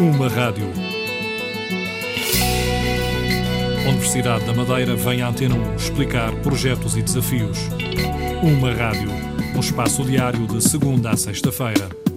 Uma rádio. Universidade da Madeira vem à Antena 1 explicar projetos e desafios. Uma rádio. Um espaço diário de segunda a sexta-feira.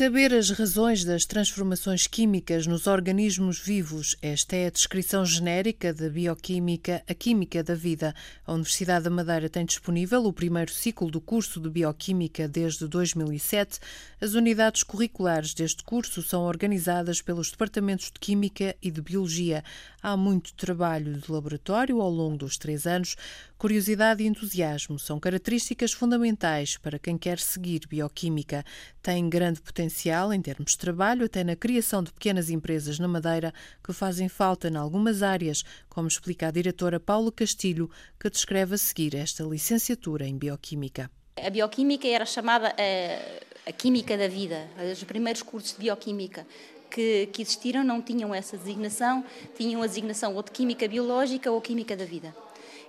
Saber as razões das transformações químicas nos organismos vivos. Esta é a descrição genérica da bioquímica, a química da vida. A Universidade da Madeira tem disponível o primeiro ciclo do curso de bioquímica desde 2007. As unidades curriculares deste curso são organizadas pelos departamentos de Química e de Biologia. Há muito trabalho de laboratório ao longo dos três anos. Curiosidade e entusiasmo são características fundamentais para quem quer seguir bioquímica. Tem grande potencial em termos de trabalho, até na criação de pequenas empresas na Madeira que fazem falta em algumas áreas, como explica a diretora Paula Castilho, que descreve a seguir esta licenciatura em bioquímica. A bioquímica era chamada a, eh, a química da vida, os primeiros cursos de bioquímica que, que, existiram não tinham essa designação, tinham a designação ou de química biológica ou química da vida.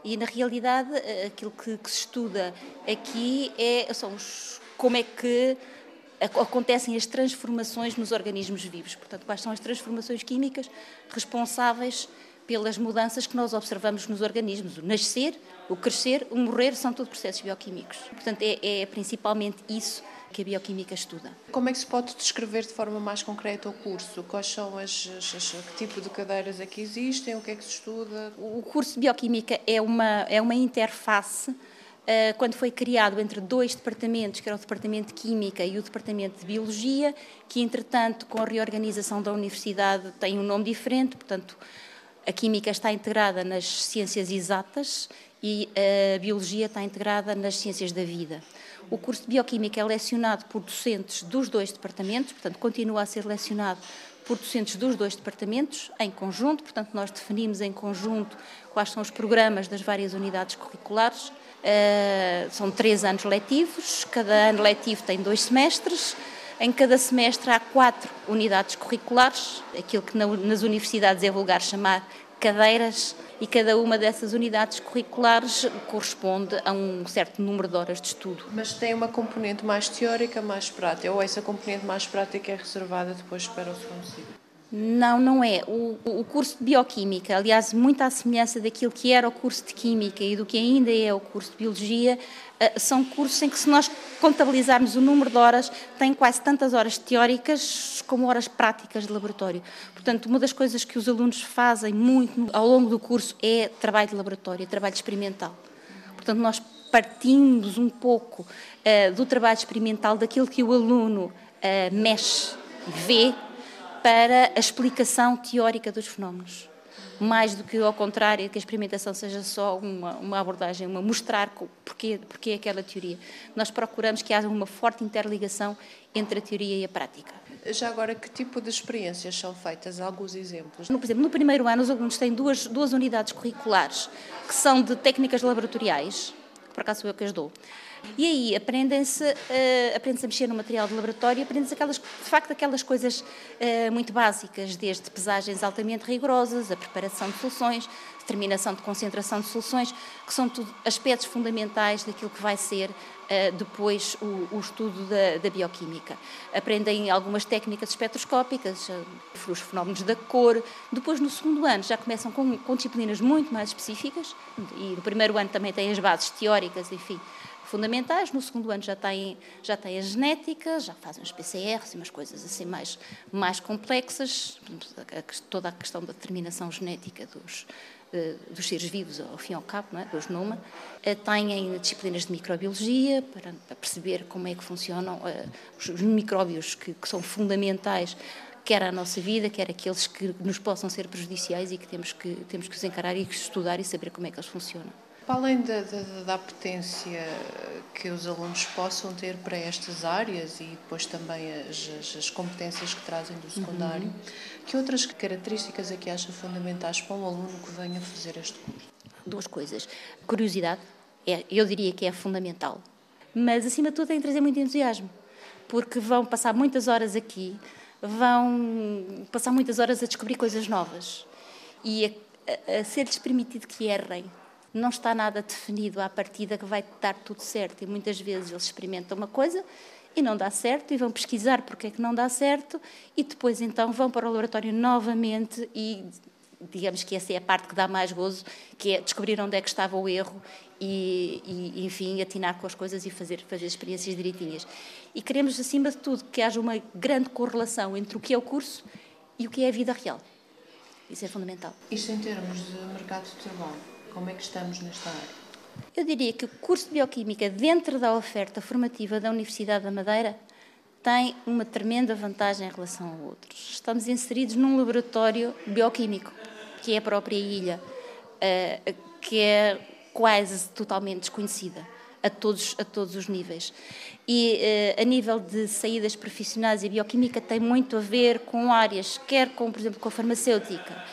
E, na realidade, eh, aquilo que, que se estuda aqui é, são os, como é que acontecem as transformações nos organismos vivos. Portanto, quais são as transformações químicas responsáveis pelas mudanças que nós observamos nos organismos. O nascer, o crescer, o morrer são tudo processos bioquímicos. Portanto, é, é principalmente isso que a bioquímica estuda. Como é que se pode descrever de forma mais concreta o curso? Quais são as, as, que tipo de cadeiras é que existem? O que é que se estuda? O curso de bioquímica é uma é uma interface quando foi criado entre dois departamentos, que era o Departamento de Química e o Departamento de Biologia, que entretanto, com a reorganização da universidade, tem um nome diferente, portanto, a Química está integrada nas ciências exatas e a Biologia está integrada nas ciências da vida. O curso de Bioquímica é lecionado por docentes dos dois departamentos, portanto, continua a ser lecionado por docentes dos dois departamentos, em conjunto, portanto, nós definimos em conjunto quais são os programas das várias unidades curriculares. Uh, são três anos letivos, cada ano letivo tem dois semestres. Em cada semestre há quatro unidades curriculares, aquilo que nas universidades é vulgar chamar cadeiras e cada uma dessas unidades curriculares corresponde a um certo número de horas de estudo. Mas tem uma componente mais teórica, mais prática, ou essa componente mais prática é reservada depois para o segundo ciclo? Não, não é. O, o, curso de Bioquímica, aliás, muito à semelhança daquilo que era o curso de Química e do que ainda é o curso de Biologia, eh, são cursos em que, se nós contabilizarmos o número de horas, tem quase tantas horas teóricas como horas práticas de laboratório. Portanto, uma das coisas que os alunos fazem muito ao longo do curso é trabalho de laboratório, trabalho experimental. Portanto, nós partimos um pouco uh, do trabalho experimental, daquilo que o aluno uh, mexe vê, para a explicação teórica dos fenómenos. Mais do que ao contrário, que a experimentação seja só uma, uma abordagem, uma mostrar porquê, porquê aquela teoria. Nós procuramos que haja uma forte interligação entre a teoria e a prática. Já agora, que tipo de experiências são feitas? Alguns exemplos? No, por exemplo, no primeiro ano, os alunos têm duas, duas unidades curriculares que são de técnicas laboratoriais, por acaso eu que as dou. E aí aprendem-se uh, aprende a mexer no material de laboratório, aprendem-se aquelas, de facto aquelas coisas uh, muito básicas, desde pesagens altamente rigorosas, a preparação de soluções, determinação de concentração de soluções, que são tudo aspectos fundamentais daquilo que vai ser uh, depois o, o estudo da, da, bioquímica. Aprendem algumas técnicas espectroscópicas, os fenómenos da cor. Depois, no segundo ano, já começam com, com disciplinas muito mais específicas, e no primeiro ano também têm as bases teóricas, enfim, fundamentais. No segundo ano já têm, já têm a genética, já fazem os PCRs e umas coisas assim mais, mais complexas, toda a questão da determinação genética dos, eh, dos seres vivos, ao fim e ao cabo, não é? do genoma. Eh, têm disciplinas de microbiologia para, para perceber como é que funcionam uh, os micróbios que, que são fundamentais quer à nossa vida, quer aqueles que nos possam ser prejudiciais e que temos que, temos que os encarar e estudar e saber como é que eles funcionam. Para além da, da, da apetência que os alunos possam ter para estas áreas e depois também as, as, as competências que trazem do secundário, uhum. que outras características é que acha fundamentais para um aluno que venha fazer este curso? Duas coisas. Curiosidade, é, eu diria que é fundamental, mas acima de tudo tem que trazer muito entusiasmo, porque vão passar muitas horas aqui, vão passar muitas horas a descobrir coisas novas e a, a, a ser-lhes permitido que errem não está nada definido à partida que vai dar tudo certo e muitas vezes eles experimentam uma coisa e não dá certo, e vão pesquisar porque é que não dá certo, e depois então vão para o laboratório novamente e digamos que essa é a parte que dá mais gozo, que é descobrir onde é que estava o erro e, e, enfim, atinar com as coisas e fazer, fazer experiências direitinhas. E queremos, acima de tudo, que haja uma grande correlação entre o que é o curso e o que é a vida real. Isso é fundamental. Isto em termos de mercado de trabalho, como é que estamos nesta área? Eu diria que o curso de Bioquímica, dentro da oferta formativa da Universidade da Madeira, tem uma tremenda vantagem em relação a outros. Estamos inseridos num laboratório bioquímico, que é a própria ilha, eh, que é quase totalmente desconhecida a todos, a todos os níveis. E eh, a nível de saídas profissionais e bioquímica tem muito a ver com áreas, quer com, por exemplo, com a farmacêutica,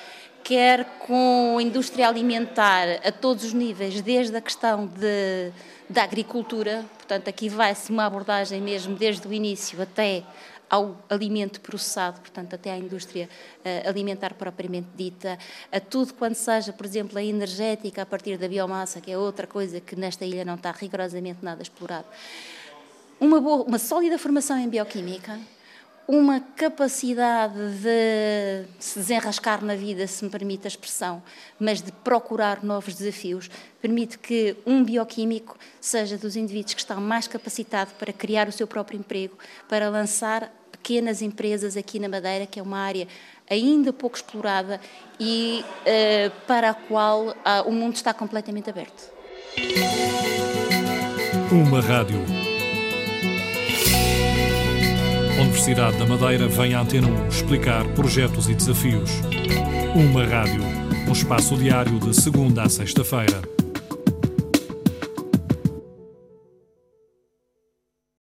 quer com a indústria alimentar a todos os níveis, desde a questão de, da agricultura, portanto, aqui vai-se uma abordagem mesmo desde o início até ao alimento processado, portanto, até à indústria uh, alimentar propriamente dita, a tudo quanto seja, por exemplo, a energética a partir da biomassa, que é outra coisa que nesta ilha não está rigorosamente nada explorado. Uma, boa, uma sólida formação em bioquímica, uma capacidade de se desenrascar na vida, se me permite a expressão, mas de procurar novos desafios, permite que um bioquímico seja dos indivíduos que estão mais capacitado para criar o seu próprio emprego, para lançar pequenas empresas aqui na Madeira, que é uma área ainda pouco explorada e uh, para a qual uh, o mundo está completamente aberto. Uma rádio. Universidade da Madeira vem à Antena 1 explicar projetos e desafios. Uma rádio. Um espaço diário de segunda a sexta-feira.